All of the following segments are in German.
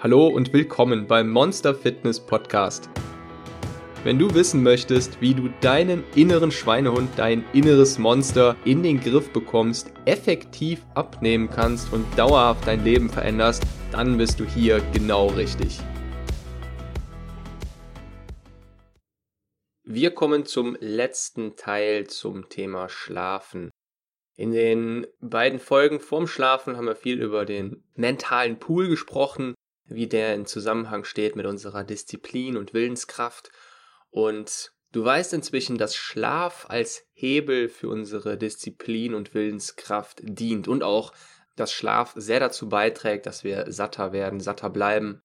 Hallo und willkommen beim Monster Fitness Podcast. Wenn du wissen möchtest, wie du deinen inneren Schweinehund, dein inneres Monster in den Griff bekommst, effektiv abnehmen kannst und dauerhaft dein Leben veränderst, dann bist du hier genau richtig. Wir kommen zum letzten Teil zum Thema Schlafen. In den beiden Folgen vorm Schlafen haben wir viel über den mentalen Pool gesprochen, wie der in Zusammenhang steht mit unserer Disziplin und Willenskraft. Und du weißt inzwischen, dass Schlaf als Hebel für unsere Disziplin und Willenskraft dient und auch, dass Schlaf sehr dazu beiträgt, dass wir satter werden, satter bleiben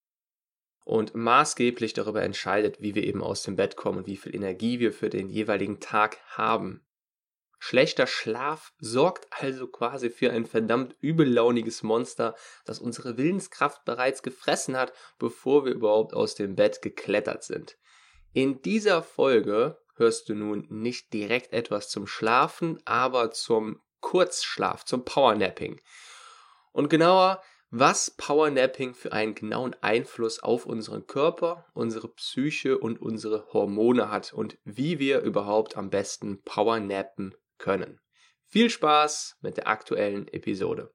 und maßgeblich darüber entscheidet, wie wir eben aus dem Bett kommen und wie viel Energie wir für den jeweiligen Tag haben. Schlechter Schlaf sorgt also quasi für ein verdammt übellauniges Monster, das unsere Willenskraft bereits gefressen hat, bevor wir überhaupt aus dem Bett geklettert sind. In dieser Folge hörst du nun nicht direkt etwas zum Schlafen, aber zum Kurzschlaf, zum Powernapping. Und genauer, was Powernapping für einen genauen Einfluss auf unseren Körper, unsere Psyche und unsere Hormone hat und wie wir überhaupt am besten Powernappen können. Viel Spaß mit der aktuellen Episode.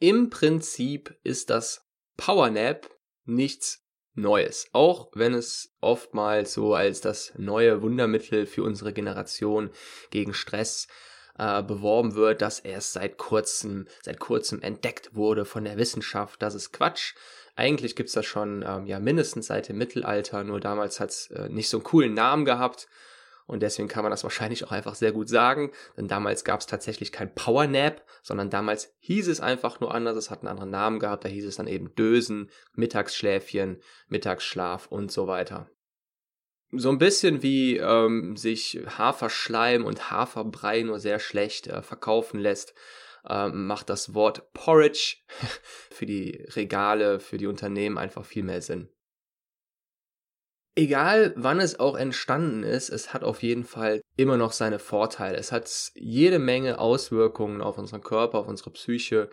Im Prinzip ist das Powernap nichts Neues, auch wenn es oftmals so als das neue Wundermittel für unsere Generation gegen Stress äh, beworben wird, dass erst seit kurzem, seit kurzem entdeckt wurde von der Wissenschaft. Das ist Quatsch. Eigentlich gibt's das schon ähm, ja mindestens seit dem Mittelalter, nur damals hat's äh, nicht so einen coolen Namen gehabt. Und deswegen kann man das wahrscheinlich auch einfach sehr gut sagen, denn damals gab es tatsächlich kein Power Nap, sondern damals hieß es einfach nur anders, es hat einen anderen Namen gehabt, da hieß es dann eben Dösen, Mittagsschläfchen, Mittagsschlaf und so weiter. So ein bisschen wie ähm, sich Haferschleim und Haferbrei nur sehr schlecht äh, verkaufen lässt, ähm, macht das Wort Porridge für die Regale, für die Unternehmen einfach viel mehr Sinn. Egal wann es auch entstanden ist, es hat auf jeden Fall immer noch seine Vorteile. Es hat jede Menge Auswirkungen auf unseren Körper, auf unsere Psyche.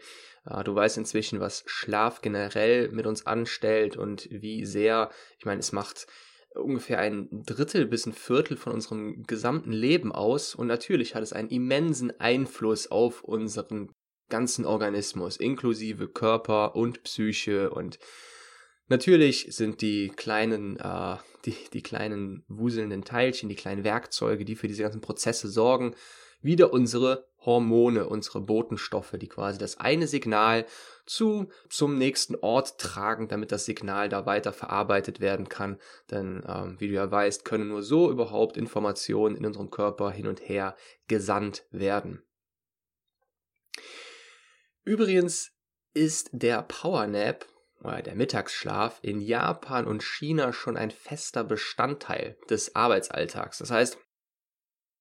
Du weißt inzwischen, was Schlaf generell mit uns anstellt und wie sehr, ich meine, es macht ungefähr ein Drittel bis ein Viertel von unserem gesamten Leben aus und natürlich hat es einen immensen Einfluss auf unseren ganzen Organismus, inklusive Körper und Psyche und Natürlich sind die kleinen, äh, die, die kleinen wuselnden Teilchen, die kleinen Werkzeuge, die für diese ganzen Prozesse sorgen, wieder unsere Hormone, unsere Botenstoffe, die quasi das eine Signal zu zum nächsten Ort tragen, damit das Signal da weiter verarbeitet werden kann. Denn ähm, wie du ja weißt, können nur so überhaupt Informationen in unserem Körper hin und her gesandt werden. Übrigens ist der Powernap oder der Mittagsschlaf in Japan und China schon ein fester Bestandteil des Arbeitsalltags. Das heißt,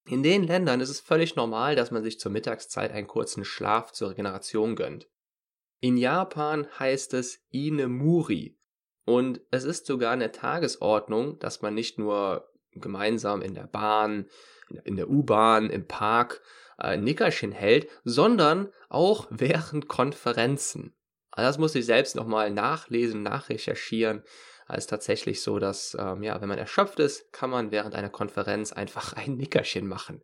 in den Ländern ist es völlig normal, dass man sich zur Mittagszeit einen kurzen Schlaf zur Regeneration gönnt. In Japan heißt es Inemuri und es ist sogar eine Tagesordnung, dass man nicht nur gemeinsam in der Bahn, in der U-Bahn, im Park äh, Nickerchen hält, sondern auch während Konferenzen. Also das muss ich selbst nochmal nachlesen, nachrecherchieren. Es ist tatsächlich so, dass, ähm, ja, wenn man erschöpft ist, kann man während einer Konferenz einfach ein Nickerchen machen.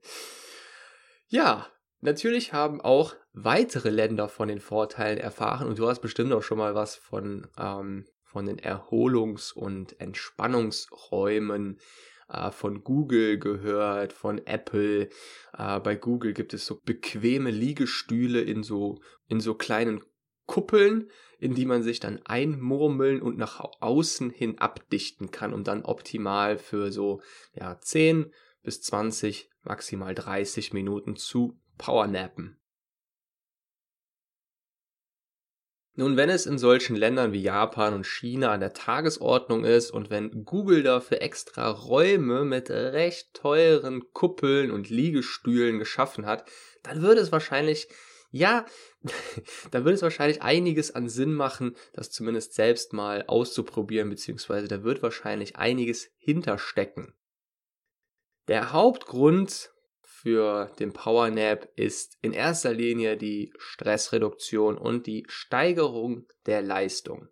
Ja, natürlich haben auch weitere Länder von den Vorteilen erfahren und du hast bestimmt auch schon mal was von, ähm, von den Erholungs- und Entspannungsräumen äh, von Google gehört, von Apple. Äh, bei Google gibt es so bequeme Liegestühle in so, in so kleinen Kuppeln, in die man sich dann einmurmeln und nach außen hin abdichten kann, um dann optimal für so ja, 10 bis 20, maximal 30 Minuten zu powernappen. Nun, wenn es in solchen Ländern wie Japan und China an der Tagesordnung ist und wenn Google dafür extra Räume mit recht teuren Kuppeln und Liegestühlen geschaffen hat, dann würde es wahrscheinlich ja, da würde es wahrscheinlich einiges an Sinn machen, das zumindest selbst mal auszuprobieren, beziehungsweise da wird wahrscheinlich einiges hinterstecken. Der Hauptgrund für den Power Nap ist in erster Linie die Stressreduktion und die Steigerung der Leistung.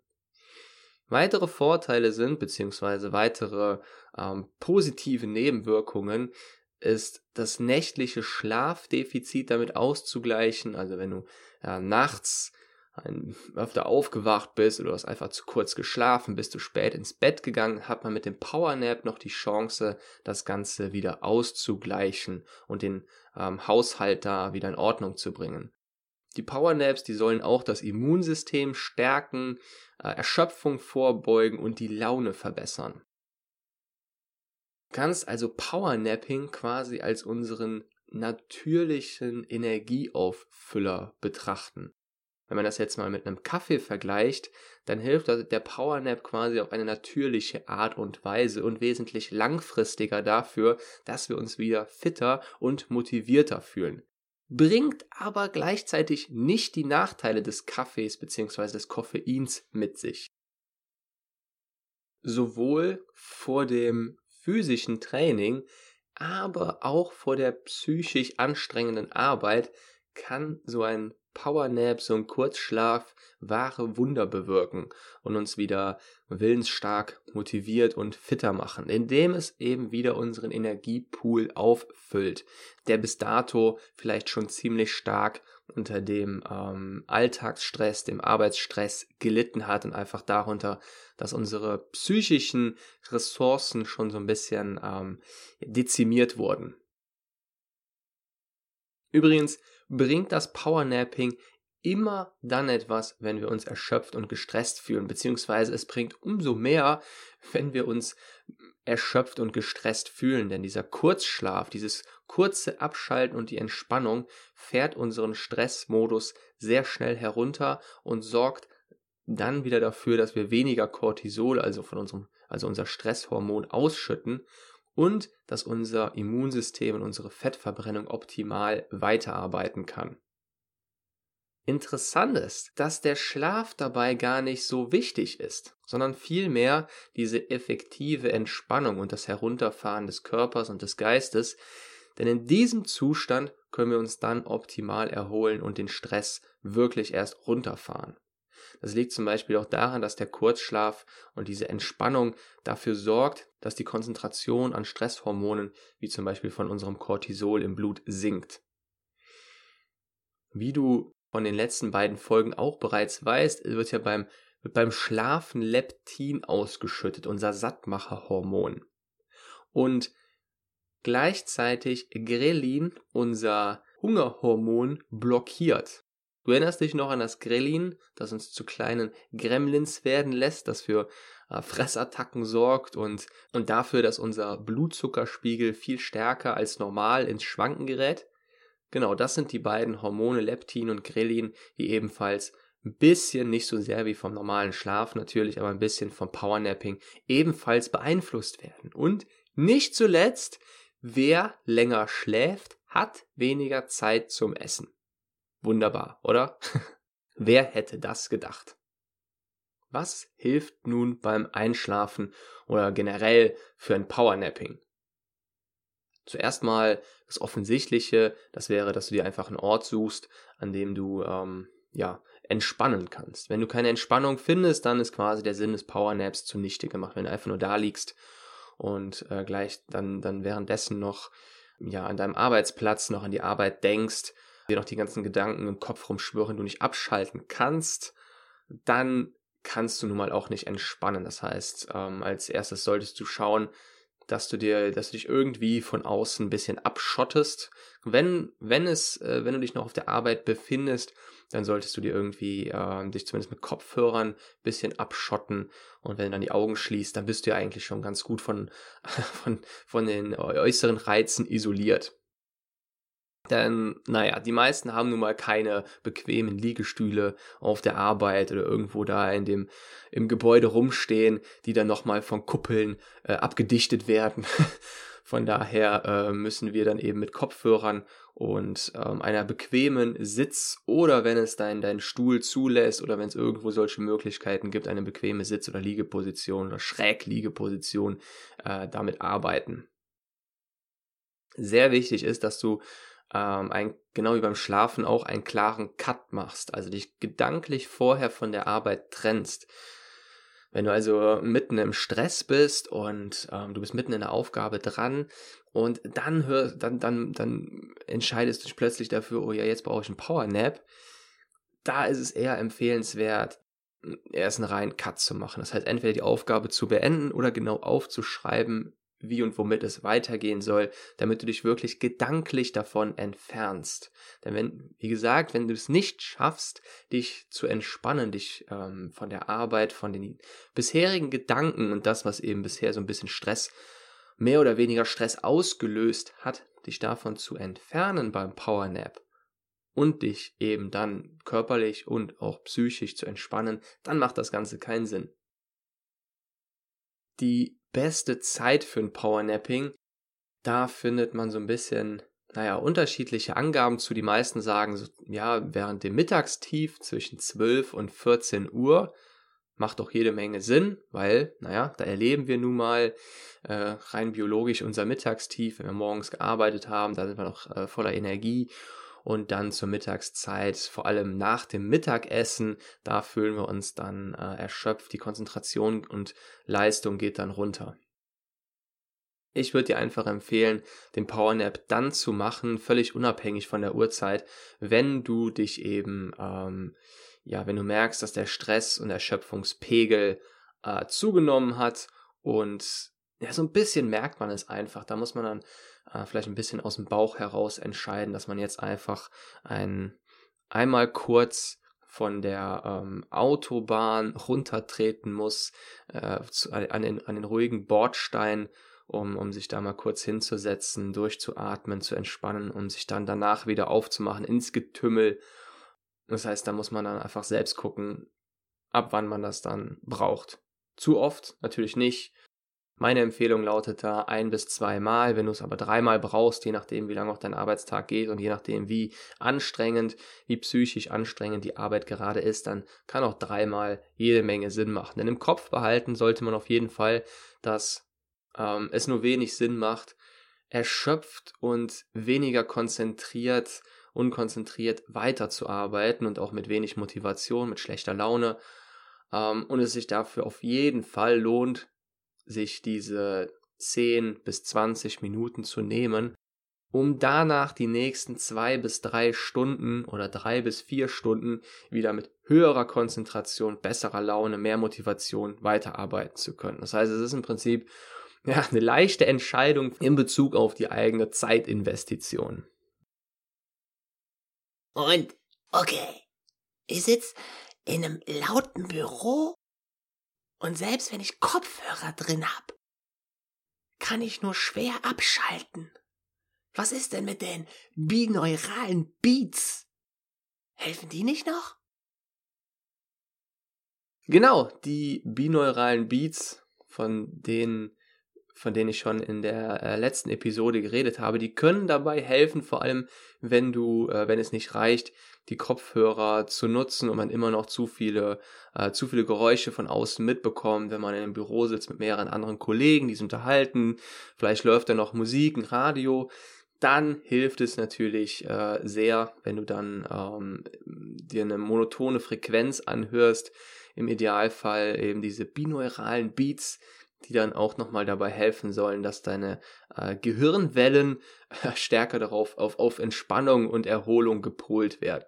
Weitere Vorteile sind, beziehungsweise weitere ähm, positive Nebenwirkungen, ist das nächtliche Schlafdefizit damit auszugleichen. Also wenn du ja, nachts ein, öfter aufgewacht bist oder du hast einfach zu kurz geschlafen, bist du spät ins Bett gegangen, hat man mit dem Powernap noch die Chance, das Ganze wieder auszugleichen und den ähm, Haushalt da wieder in Ordnung zu bringen. Die Powernaps, die sollen auch das Immunsystem stärken, äh, Erschöpfung vorbeugen und die Laune verbessern. Kannst also Powernapping quasi als unseren natürlichen Energieauffüller betrachten. Wenn man das jetzt mal mit einem Kaffee vergleicht, dann hilft der Powernap quasi auf eine natürliche Art und Weise und wesentlich langfristiger dafür, dass wir uns wieder fitter und motivierter fühlen. Bringt aber gleichzeitig nicht die Nachteile des Kaffees bzw. des Koffeins mit sich. Sowohl vor dem physischen Training, aber auch vor der psychisch anstrengenden Arbeit kann so ein Powernap, so ein Kurzschlaf wahre Wunder bewirken und uns wieder willensstark motiviert und fitter machen, indem es eben wieder unseren Energiepool auffüllt, der bis dato vielleicht schon ziemlich stark unter dem ähm, Alltagsstress, dem Arbeitsstress gelitten hat und einfach darunter, dass unsere psychischen Ressourcen schon so ein bisschen ähm, dezimiert wurden. Übrigens bringt das Powernapping immer dann etwas, wenn wir uns erschöpft und gestresst fühlen, beziehungsweise es bringt umso mehr, wenn wir uns erschöpft und gestresst fühlen, denn dieser Kurzschlaf, dieses kurze Abschalten und die Entspannung fährt unseren Stressmodus sehr schnell herunter und sorgt dann wieder dafür, dass wir weniger Cortisol, also von unserem, also unser Stresshormon ausschütten und dass unser Immunsystem und unsere Fettverbrennung optimal weiterarbeiten kann. Interessant ist, dass der Schlaf dabei gar nicht so wichtig ist, sondern vielmehr diese effektive Entspannung und das Herunterfahren des Körpers und des Geistes, denn in diesem Zustand können wir uns dann optimal erholen und den Stress wirklich erst runterfahren. Das liegt zum Beispiel auch daran, dass der Kurzschlaf und diese Entspannung dafür sorgt, dass die Konzentration an Stresshormonen, wie zum Beispiel von unserem Cortisol im Blut, sinkt. Wie du von den letzten beiden Folgen auch bereits weißt, wird ja beim, wird beim Schlafen Leptin ausgeschüttet, unser Sattmacherhormon. Und gleichzeitig Grelin, unser Hungerhormon, blockiert. Du erinnerst dich noch an das Grelin, das uns zu kleinen Gremlins werden lässt, das für äh, Fressattacken sorgt und, und dafür, dass unser Blutzuckerspiegel viel stärker als normal ins Schwanken gerät? Genau, das sind die beiden Hormone Leptin und Grelin, die ebenfalls ein bisschen, nicht so sehr wie vom normalen Schlaf natürlich, aber ein bisschen vom Powernapping ebenfalls beeinflusst werden. Und nicht zuletzt, wer länger schläft, hat weniger Zeit zum Essen. Wunderbar, oder? wer hätte das gedacht? Was hilft nun beim Einschlafen oder generell für ein Powernapping? Zuerst mal das Offensichtliche, das wäre, dass du dir einfach einen Ort suchst, an dem du ähm, ja entspannen kannst. Wenn du keine Entspannung findest, dann ist quasi der Sinn des Powernaps zunichte gemacht. Wenn du einfach nur da liegst und äh, gleich dann, dann währenddessen noch ja an deinem Arbeitsplatz noch an die Arbeit denkst, dir noch die ganzen Gedanken im Kopf rumschwören, du nicht abschalten kannst, dann kannst du nun mal auch nicht entspannen. Das heißt, ähm, als erstes solltest du schauen, dass du dir, dass du dich irgendwie von außen ein bisschen abschottest. Wenn, wenn es, äh, wenn du dich noch auf der Arbeit befindest, dann solltest du dir irgendwie äh, dich zumindest mit Kopfhörern ein bisschen abschotten. Und wenn du dann die Augen schließt, dann bist du ja eigentlich schon ganz gut von, von, von den äußeren Reizen isoliert. Denn, naja, die meisten haben nun mal keine bequemen Liegestühle auf der Arbeit oder irgendwo da in dem, im Gebäude rumstehen, die dann nochmal von Kuppeln äh, abgedichtet werden. Von daher äh, müssen wir dann eben mit Kopfhörern und ähm, einer bequemen Sitz oder wenn es dein, dein Stuhl zulässt oder wenn es irgendwo solche Möglichkeiten gibt, eine bequeme Sitz- oder Liegeposition oder Schrägliegeposition äh, damit arbeiten. Sehr wichtig ist, dass du ähm, ein, genau wie beim Schlafen auch einen klaren Cut machst, also dich gedanklich vorher von der Arbeit trennst. Wenn du also mitten im Stress bist und ähm, du bist mitten in der Aufgabe dran und dann hör, dann, dann, dann entscheidest du dich plötzlich dafür, oh ja, jetzt brauche ich einen Powernap, da ist es eher empfehlenswert, erst einen reinen Cut zu machen. Das heißt, entweder die Aufgabe zu beenden oder genau aufzuschreiben, wie und womit es weitergehen soll, damit du dich wirklich gedanklich davon entfernst. Denn wenn, wie gesagt, wenn du es nicht schaffst, dich zu entspannen, dich ähm, von der Arbeit, von den bisherigen Gedanken und das, was eben bisher so ein bisschen Stress, mehr oder weniger Stress ausgelöst hat, dich davon zu entfernen beim Powernap und dich eben dann körperlich und auch psychisch zu entspannen, dann macht das Ganze keinen Sinn. Die beste Zeit für ein Powernapping, da findet man so ein bisschen, naja, unterschiedliche Angaben zu. Die meisten sagen, so, ja, während dem Mittagstief zwischen 12 und 14 Uhr macht doch jede Menge Sinn, weil, naja, da erleben wir nun mal äh, rein biologisch unser Mittagstief, wenn wir morgens gearbeitet haben, da sind wir noch äh, voller Energie und dann zur Mittagszeit, vor allem nach dem Mittagessen, da fühlen wir uns dann äh, erschöpft, die Konzentration und Leistung geht dann runter. Ich würde dir einfach empfehlen, den Powernap dann zu machen, völlig unabhängig von der Uhrzeit, wenn du dich eben, ähm, ja, wenn du merkst, dass der Stress und Erschöpfungspegel äh, zugenommen hat und ja, so ein bisschen merkt man es einfach. Da muss man dann äh, vielleicht ein bisschen aus dem Bauch heraus entscheiden, dass man jetzt einfach ein, einmal kurz von der ähm, Autobahn runtertreten muss äh, zu, an, den, an den ruhigen Bordstein, um, um sich da mal kurz hinzusetzen, durchzuatmen, zu entspannen, um sich dann danach wieder aufzumachen ins Getümmel. Das heißt, da muss man dann einfach selbst gucken, ab wann man das dann braucht. Zu oft natürlich nicht. Meine Empfehlung lautet da ein bis zweimal, wenn du es aber dreimal brauchst, je nachdem, wie lange auch dein Arbeitstag geht und je nachdem, wie anstrengend, wie psychisch anstrengend die Arbeit gerade ist, dann kann auch dreimal jede Menge Sinn machen. Denn im Kopf behalten sollte man auf jeden Fall, dass ähm, es nur wenig Sinn macht, erschöpft und weniger konzentriert, unkonzentriert weiterzuarbeiten und auch mit wenig Motivation, mit schlechter Laune. Ähm, und es sich dafür auf jeden Fall lohnt, sich diese 10 bis 20 Minuten zu nehmen, um danach die nächsten zwei bis drei Stunden oder drei bis vier Stunden wieder mit höherer Konzentration, besserer Laune, mehr Motivation weiterarbeiten zu können. Das heißt, es ist im Prinzip ja, eine leichte Entscheidung in Bezug auf die eigene Zeitinvestition. Und, okay, ich sitze in einem lauten Büro und selbst wenn ich Kopfhörer drin hab, kann ich nur schwer abschalten. Was ist denn mit den bineuralen Beats? Helfen die nicht noch? Genau, die bineuralen Beats, von denen von denen ich schon in der äh, letzten Episode geredet habe, die können dabei helfen, vor allem wenn du, äh, wenn es nicht reicht, die Kopfhörer zu nutzen und man immer noch zu viele, äh, zu viele Geräusche von außen mitbekommt, wenn man in einem Büro sitzt mit mehreren anderen Kollegen, die sich unterhalten, vielleicht läuft da noch Musik, ein Radio, dann hilft es natürlich sehr, wenn du dann ähm, dir eine monotone Frequenz anhörst, im Idealfall eben diese binauralen Beats, die dann auch nochmal dabei helfen sollen, dass deine äh, Gehirnwellen äh, stärker darauf auf, auf Entspannung und Erholung gepolt werden.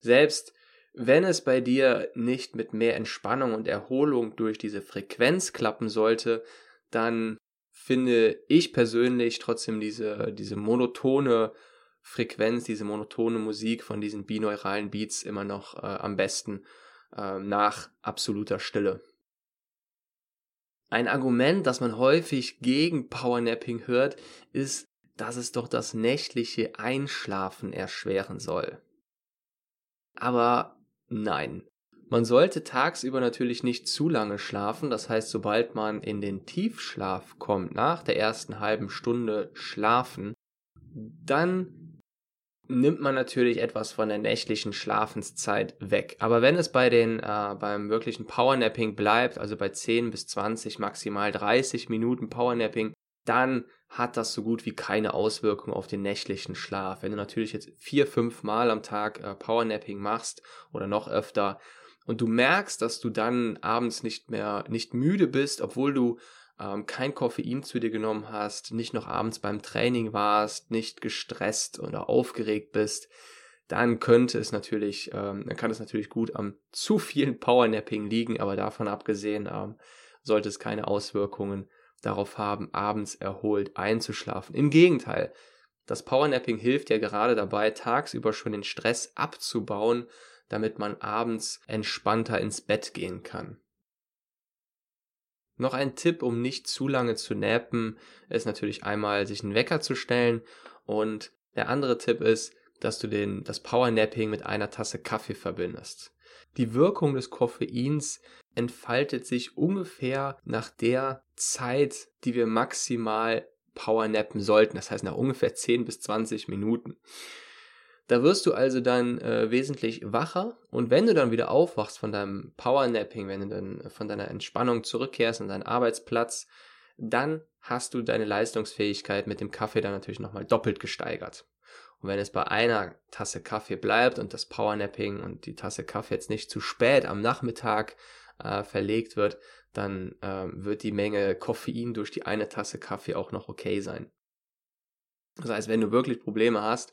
Selbst wenn es bei dir nicht mit mehr Entspannung und Erholung durch diese Frequenz klappen sollte, dann finde ich persönlich trotzdem diese, diese monotone Frequenz, diese monotone Musik von diesen binauralen Beats immer noch äh, am besten äh, nach absoluter Stille. Ein Argument, das man häufig gegen Powernapping hört, ist, dass es doch das nächtliche Einschlafen erschweren soll. Aber nein. Man sollte tagsüber natürlich nicht zu lange schlafen, das heißt, sobald man in den Tiefschlaf kommt, nach der ersten halben Stunde schlafen, dann nimmt man natürlich etwas von der nächtlichen Schlafenszeit weg. Aber wenn es bei den, äh, beim wirklichen Powernapping bleibt, also bei 10 bis 20, maximal 30 Minuten Powernapping, dann hat das so gut wie keine Auswirkung auf den nächtlichen Schlaf. Wenn du natürlich jetzt vier, fünf Mal am Tag äh, Powernapping machst oder noch öfter, und du merkst, dass du dann abends nicht mehr nicht müde bist, obwohl du ähm, kein Koffein zu dir genommen hast, nicht noch abends beim Training warst, nicht gestresst oder aufgeregt bist, dann könnte es natürlich, ähm, dann kann es natürlich gut am zu vielen Powernapping liegen, aber davon abgesehen ähm, sollte es keine Auswirkungen darauf haben, abends erholt einzuschlafen. Im Gegenteil, das Powernapping hilft ja gerade dabei, tagsüber schon den Stress abzubauen, damit man abends entspannter ins Bett gehen kann. Noch ein Tipp, um nicht zu lange zu nappen, ist natürlich einmal, sich einen Wecker zu stellen und der andere Tipp ist, dass du den, das Powernapping mit einer Tasse Kaffee verbindest. Die Wirkung des Koffeins entfaltet sich ungefähr nach der Zeit, die wir maximal Powernappen sollten. Das heißt nach ungefähr 10 bis 20 Minuten. Da wirst du also dann äh, wesentlich wacher und wenn du dann wieder aufwachst von deinem Powernapping, wenn du dann von deiner Entspannung zurückkehrst an deinen Arbeitsplatz, dann hast du deine Leistungsfähigkeit mit dem Kaffee dann natürlich nochmal doppelt gesteigert. Und wenn es bei einer Tasse Kaffee bleibt und das Powernapping und die Tasse Kaffee jetzt nicht zu spät am Nachmittag äh, verlegt wird, dann äh, wird die Menge Koffein durch die eine Tasse Kaffee auch noch okay sein. Das heißt, wenn du wirklich Probleme hast,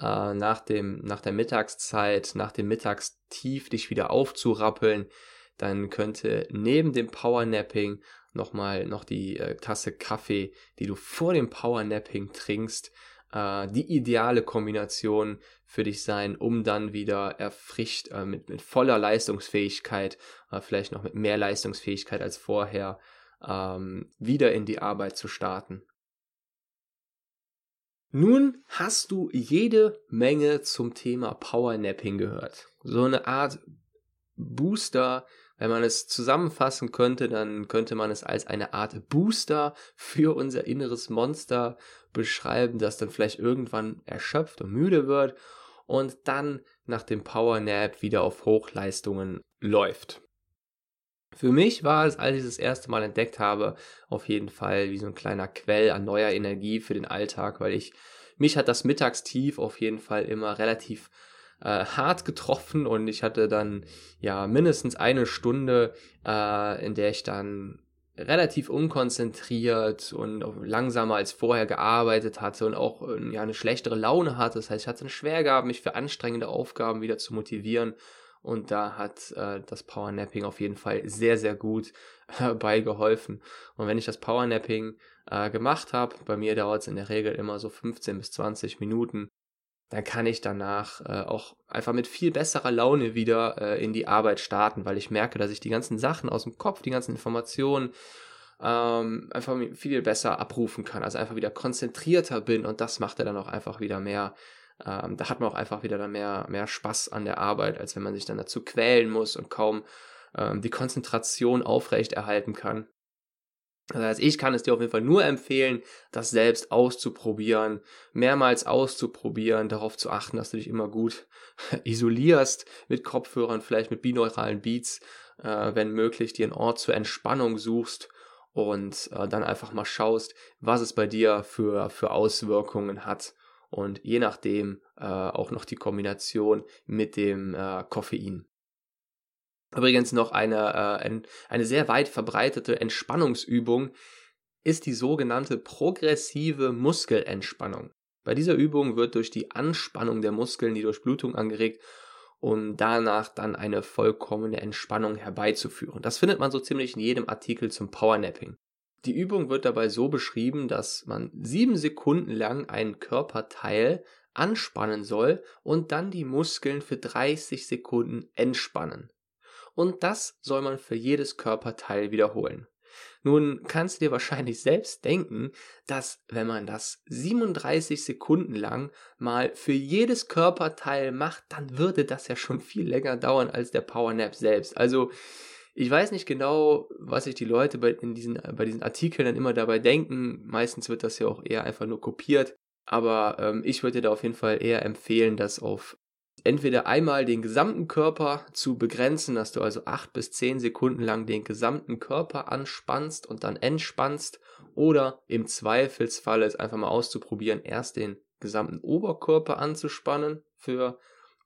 äh, nach, dem, nach der Mittagszeit, nach dem Mittagstief dich wieder aufzurappeln, dann könnte neben dem Powernapping nochmal noch die äh, Tasse Kaffee, die du vor dem Powernapping trinkst, äh, die ideale Kombination für dich sein, um dann wieder erfrischt äh, mit, mit voller Leistungsfähigkeit, äh, vielleicht noch mit mehr Leistungsfähigkeit als vorher, ähm, wieder in die Arbeit zu starten. Nun hast du jede Menge zum Thema Powernapping gehört. So eine Art Booster, wenn man es zusammenfassen könnte, dann könnte man es als eine Art Booster für unser inneres Monster beschreiben, das dann vielleicht irgendwann erschöpft und müde wird und dann nach dem Powernap wieder auf Hochleistungen läuft. Für mich war es, als ich das erste Mal entdeckt habe, auf jeden Fall wie so ein kleiner Quell an neuer Energie für den Alltag, weil ich, mich hat das Mittagstief auf jeden Fall immer relativ äh, hart getroffen und ich hatte dann ja mindestens eine Stunde, äh, in der ich dann relativ unkonzentriert und langsamer als vorher gearbeitet hatte und auch äh, ja eine schlechtere Laune hatte. Das heißt, ich hatte es schwer gehabt, mich für anstrengende Aufgaben wieder zu motivieren und da hat äh, das Powernapping auf jeden Fall sehr, sehr gut äh, beigeholfen. Und wenn ich das Powernapping äh, gemacht habe, bei mir dauert es in der Regel immer so 15 bis 20 Minuten, dann kann ich danach äh, auch einfach mit viel besserer Laune wieder äh, in die Arbeit starten, weil ich merke, dass ich die ganzen Sachen aus dem Kopf, die ganzen Informationen ähm, einfach viel besser abrufen kann, also einfach wieder konzentrierter bin und das macht er dann auch einfach wieder mehr ähm, da hat man auch einfach wieder dann mehr, mehr Spaß an der Arbeit, als wenn man sich dann dazu quälen muss und kaum ähm, die Konzentration aufrechterhalten kann. Das heißt, ich kann es dir auf jeden Fall nur empfehlen, das selbst auszuprobieren, mehrmals auszuprobieren, darauf zu achten, dass du dich immer gut isolierst mit Kopfhörern, vielleicht mit binauralen Beats, äh, wenn möglich, dir einen Ort zur Entspannung suchst und äh, dann einfach mal schaust, was es bei dir für, für Auswirkungen hat und je nachdem äh, auch noch die Kombination mit dem äh, Koffein. Übrigens noch eine, äh, ein, eine sehr weit verbreitete Entspannungsübung ist die sogenannte progressive Muskelentspannung. Bei dieser Übung wird durch die Anspannung der Muskeln die Durchblutung angeregt, um danach dann eine vollkommene Entspannung herbeizuführen. Das findet man so ziemlich in jedem Artikel zum Powernapping. Die Übung wird dabei so beschrieben, dass man sieben Sekunden lang einen Körperteil anspannen soll und dann die Muskeln für 30 Sekunden entspannen. Und das soll man für jedes Körperteil wiederholen. Nun kannst du dir wahrscheinlich selbst denken, dass wenn man das 37 Sekunden lang mal für jedes Körperteil macht, dann würde das ja schon viel länger dauern als der Powernap selbst. Also ich weiß nicht genau, was sich die Leute bei, in diesen, bei diesen Artikeln dann immer dabei denken. Meistens wird das ja auch eher einfach nur kopiert. Aber ähm, ich würde dir da auf jeden Fall eher empfehlen, das auf entweder einmal den gesamten Körper zu begrenzen, dass du also acht bis zehn Sekunden lang den gesamten Körper anspannst und dann entspannst, oder im Zweifelsfall es einfach mal auszuprobieren, erst den gesamten Oberkörper anzuspannen für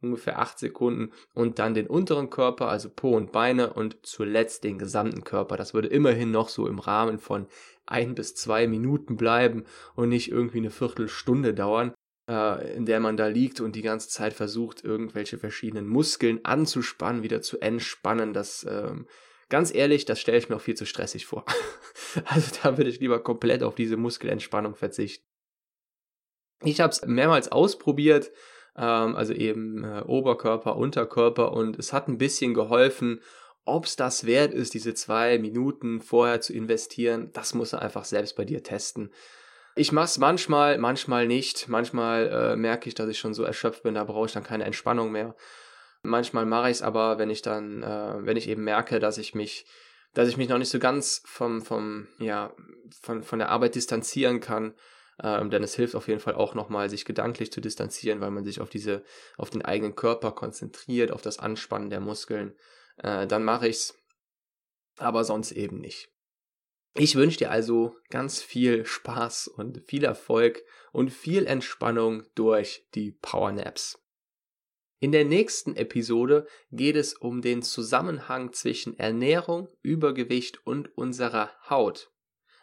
ungefähr 8 Sekunden und dann den unteren Körper, also Po und Beine und zuletzt den gesamten Körper. Das würde immerhin noch so im Rahmen von ein bis zwei Minuten bleiben und nicht irgendwie eine Viertelstunde dauern, äh, in der man da liegt und die ganze Zeit versucht, irgendwelche verschiedenen Muskeln anzuspannen, wieder zu entspannen. Das, ähm, ganz ehrlich, das stelle ich mir auch viel zu stressig vor. also da würde ich lieber komplett auf diese Muskelentspannung verzichten. Ich habe es mehrmals ausprobiert, ähm, also eben äh, Oberkörper, Unterkörper und es hat ein bisschen geholfen. Ob es das wert ist, diese zwei Minuten vorher zu investieren, das muss er einfach selbst bei dir testen. Ich mache es manchmal, manchmal nicht. Manchmal äh, merke ich, dass ich schon so erschöpft bin, da brauche ich dann keine Entspannung mehr. Manchmal mache ich es aber, wenn ich dann, äh, wenn ich eben merke, dass ich mich, dass ich mich noch nicht so ganz vom, vom, ja, von, von der Arbeit distanzieren kann, ähm, denn es hilft auf jeden Fall auch nochmal, sich gedanklich zu distanzieren, weil man sich auf diese, auf den eigenen Körper konzentriert, auf das Anspannen der Muskeln. Äh, dann mache ich's, aber sonst eben nicht. Ich wünsche dir also ganz viel Spaß und viel Erfolg und viel Entspannung durch die Powernaps. In der nächsten Episode geht es um den Zusammenhang zwischen Ernährung, Übergewicht und unserer Haut.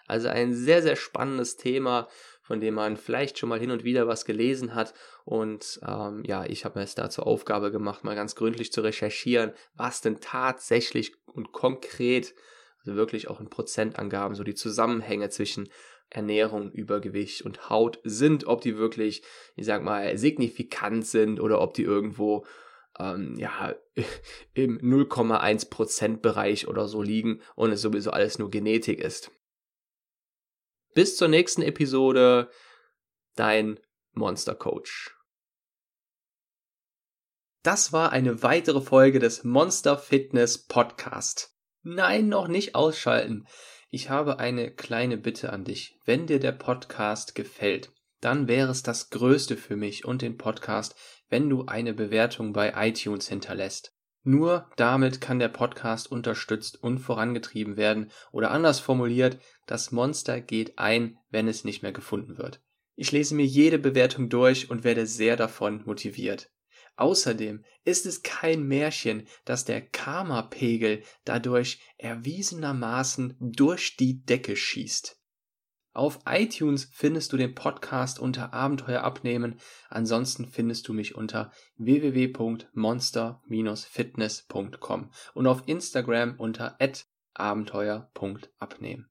Also ein sehr, sehr spannendes Thema, von dem man vielleicht schon mal hin und wieder was gelesen hat. Und ähm, ja, ich habe mir es da zur Aufgabe gemacht, mal ganz gründlich zu recherchieren, was denn tatsächlich und konkret, also wirklich auch in Prozentangaben, so die Zusammenhänge zwischen Ernährung, Übergewicht und Haut sind, ob die wirklich, ich sag mal, signifikant sind oder ob die irgendwo ähm, ja, im 0,1% Bereich oder so liegen und es sowieso alles nur Genetik ist. Bis zur nächsten Episode, dein Monster Coach. Das war eine weitere Folge des Monster Fitness Podcast. Nein, noch nicht ausschalten. Ich habe eine kleine Bitte an dich. Wenn dir der Podcast gefällt, dann wäre es das Größte für mich und den Podcast, wenn du eine Bewertung bei iTunes hinterlässt. Nur damit kann der Podcast unterstützt und vorangetrieben werden oder anders formuliert, das Monster geht ein, wenn es nicht mehr gefunden wird. Ich lese mir jede Bewertung durch und werde sehr davon motiviert. Außerdem ist es kein Märchen, dass der Karma-Pegel dadurch erwiesenermaßen durch die Decke schießt. Auf iTunes findest du den Podcast unter Abenteuer abnehmen. Ansonsten findest du mich unter www.monster-fitness.com und auf Instagram unter abenteuer.abnehmen.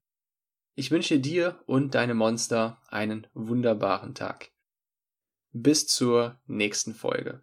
Ich wünsche dir und deine Monster einen wunderbaren Tag. Bis zur nächsten Folge.